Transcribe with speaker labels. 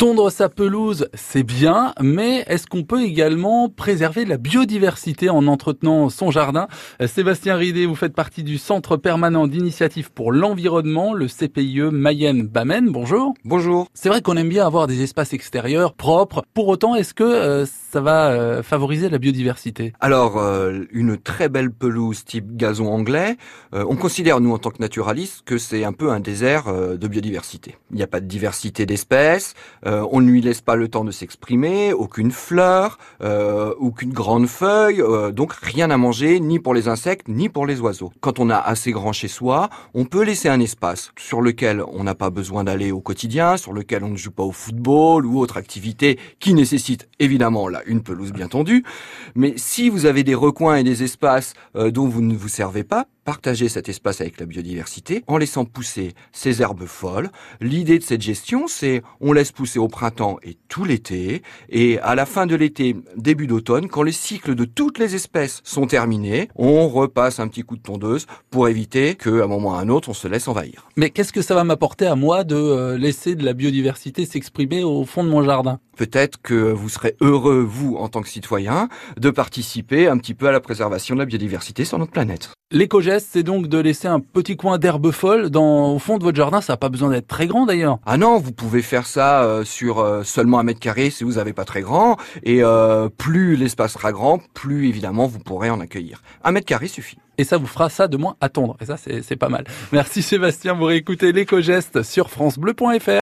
Speaker 1: Tondre sa pelouse, c'est bien, mais est-ce qu'on peut également préserver la biodiversité en entretenant son jardin? Sébastien Ridé, vous faites partie du Centre permanent d'initiative pour l'environnement, le CPIE Mayenne-Bamène. Bonjour.
Speaker 2: Bonjour.
Speaker 1: C'est vrai qu'on aime bien avoir des espaces extérieurs propres. Pour autant, est-ce que euh, ça va euh, favoriser la biodiversité?
Speaker 2: Alors, euh, une très belle pelouse type gazon anglais, on considère, nous, en tant que naturalistes, que c'est un peu un désert de biodiversité. Il n'y a pas de diversité d'espèces, euh, on ne lui laisse pas le temps de s'exprimer, aucune fleur, euh, aucune grande feuille, euh, donc rien à manger ni pour les insectes ni pour les oiseaux. Quand on a assez grand chez soi, on peut laisser un espace sur lequel on n'a pas besoin d'aller au quotidien, sur lequel on ne joue pas au football ou autre activité qui nécessite évidemment là une pelouse bien tendue. Mais si vous avez des recoins et des espaces dont vous ne vous servez pas, partager cet espace avec la biodiversité en laissant pousser ces herbes folles. L'idée de cette gestion, c'est on laisse pousser au printemps et tout l'été, et à la fin de l'été, début d'automne, quand les cycles de toutes les espèces sont terminés, on repasse un petit coup de tondeuse pour éviter qu'à un moment ou à un autre, on se laisse envahir.
Speaker 1: Mais qu'est-ce que ça va m'apporter à moi de euh, laisser de la biodiversité s'exprimer au fond de mon jardin?
Speaker 2: Peut-être que vous serez heureux, vous, en tant que citoyen, de participer un petit peu à la préservation de la biodiversité sur notre planète.
Speaker 1: L'éco-geste, c'est donc de laisser un petit coin d'herbe folle dans, au fond de votre jardin. Ça n'a pas besoin d'être très grand d'ailleurs.
Speaker 2: Ah non, vous pouvez faire ça euh, sur euh, seulement un mètre carré si vous n'avez pas très grand. Et euh, plus l'espace sera grand, plus évidemment vous pourrez en accueillir. Un mètre carré suffit.
Speaker 1: Et ça vous fera ça de moins attendre. Et ça, c'est pas mal. Merci Sébastien. Vous réécoutez l'éco-geste sur francebleu.fr.